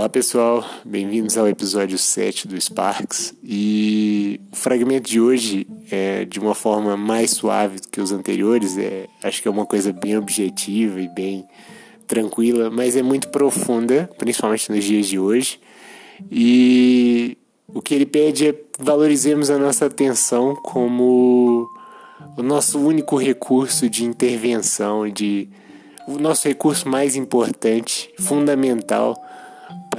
Olá pessoal, bem-vindos ao episódio 7 do Sparks. E o fragmento de hoje é de uma forma mais suave do que os anteriores, é, acho que é uma coisa bem objetiva e bem tranquila, mas é muito profunda, principalmente nos dias de hoje. E o que ele pede é valorizemos a nossa atenção como o nosso único recurso de intervenção, de o nosso recurso mais importante, fundamental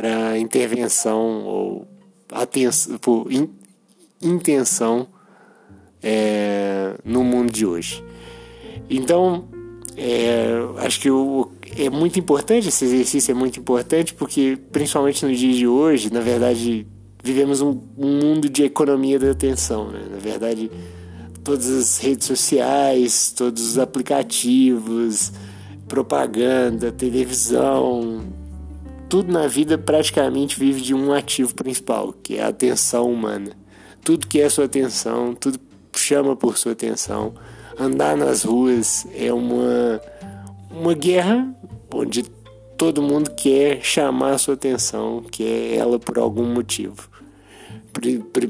para intervenção ou atenção, por in, intenção é, no mundo de hoje. Então, é, acho que o, é muito importante, esse exercício é muito importante, porque principalmente no dia de hoje, na verdade, vivemos um, um mundo de economia da atenção. Né? Na verdade, todas as redes sociais, todos os aplicativos, propaganda, televisão, tudo na vida praticamente vive de um ativo principal, que é a atenção humana. Tudo que é sua atenção, tudo chama por sua atenção. Andar nas ruas é uma, uma guerra onde todo mundo quer chamar sua atenção, quer ela por algum motivo.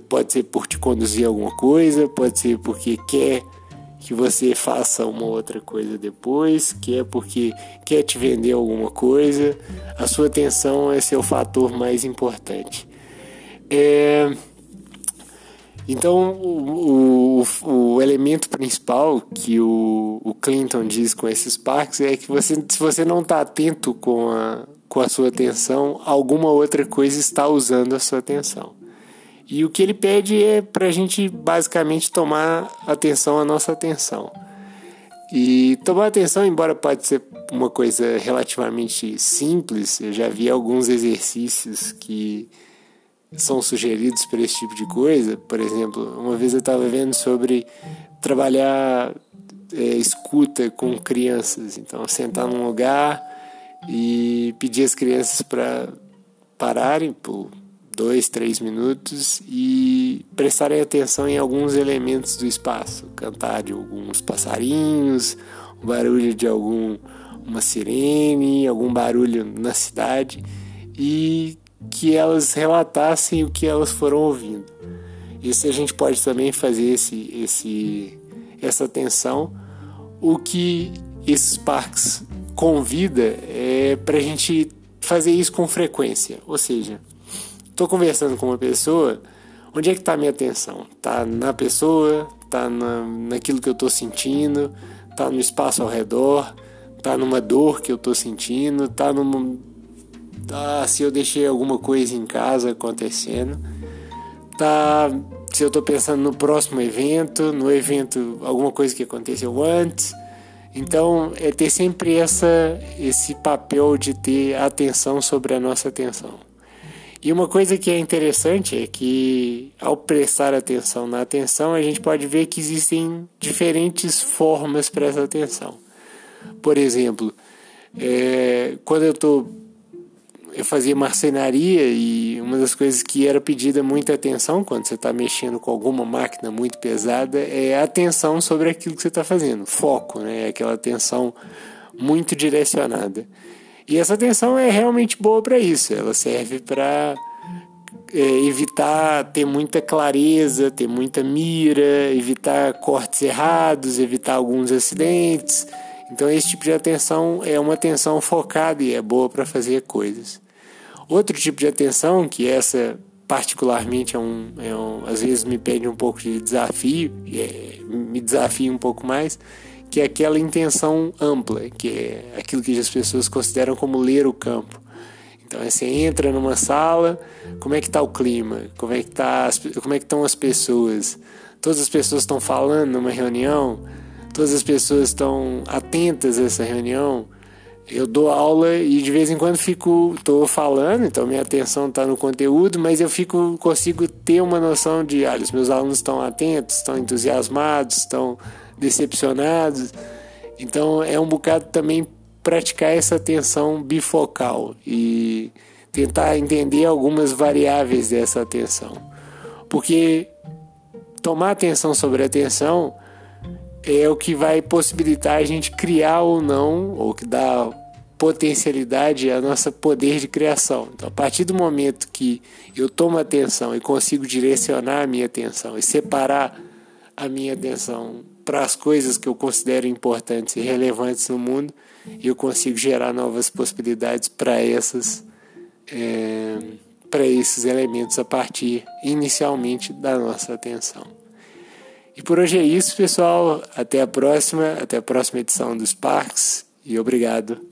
Pode ser por te conduzir alguma coisa, pode ser porque quer que você faça uma outra coisa depois, que é porque quer te vender alguma coisa, a sua atenção é seu fator mais importante. É... Então, o, o, o, elemento principal que o, o, Clinton diz com esses parques é que você, se você não está atento com a, com a sua atenção, alguma outra coisa está usando a sua atenção. E o que ele pede é para a gente basicamente tomar atenção à nossa atenção. E tomar atenção, embora pode ser uma coisa relativamente simples, eu já vi alguns exercícios que são sugeridos para esse tipo de coisa. Por exemplo, uma vez eu estava vendo sobre trabalhar é, escuta com crianças. Então, sentar num lugar e pedir às crianças para pararem por dois, três minutos e prestarem atenção em alguns elementos do espaço, cantar de alguns passarinhos, o barulho de algum uma sirene, algum barulho na cidade e que elas relatassem o que elas foram ouvindo. Isso a gente pode também fazer esse, esse, essa atenção. O que esses parques convida é para a gente fazer isso com frequência, ou seja, Estou conversando com uma pessoa, onde é que está a minha atenção? Está na pessoa? Está na, naquilo que eu estou sentindo? Está no espaço ao redor? Está numa dor que eu estou sentindo? Está numa... Tá, se eu deixei alguma coisa em casa acontecendo? Tá se eu estou pensando no próximo evento, no evento, alguma coisa que aconteceu antes. Então, é ter sempre essa, esse papel de ter atenção sobre a nossa atenção. E uma coisa que é interessante é que, ao prestar atenção na atenção, a gente pode ver que existem diferentes formas para essa atenção. Por exemplo, é, quando eu tô, eu fazia marcenaria e uma das coisas que era pedida muita atenção quando você está mexendo com alguma máquina muito pesada é a atenção sobre aquilo que você está fazendo, foco, né? Aquela atenção muito direcionada. E essa atenção é realmente boa para isso. Ela serve para é, evitar ter muita clareza, ter muita mira, evitar cortes errados, evitar alguns acidentes. Então, esse tipo de atenção é uma atenção focada e é boa para fazer coisas. Outro tipo de atenção, que essa particularmente é um, é um, às vezes me pede um pouco de desafio, é, me desafia um pouco mais, que é aquela intenção ampla, que é aquilo que as pessoas consideram como ler o campo. Então você entra numa sala, como é que está o clima? Como é que tá, como é que estão as pessoas? Todas as pessoas estão falando numa reunião? Todas as pessoas estão atentas a essa reunião? Eu dou aula e de vez em quando fico, estou falando, então minha atenção está no conteúdo, mas eu fico, consigo ter uma noção de, olha, os meus alunos estão atentos, estão entusiasmados, estão decepcionados. Então é um bocado também praticar essa atenção bifocal e tentar entender algumas variáveis dessa atenção. Porque tomar atenção sobre atenção é o que vai possibilitar a gente criar ou não, ou que dá potencialidade, a nossa poder de criação. Então, a partir do momento que eu tomo atenção e consigo direcionar a minha atenção e separar a minha atenção para as coisas que eu considero importantes e relevantes no mundo, eu consigo gerar novas possibilidades para essas é, para esses elementos a partir inicialmente da nossa atenção. E por hoje é isso, pessoal. Até a próxima, até a próxima edição dos Parques e obrigado.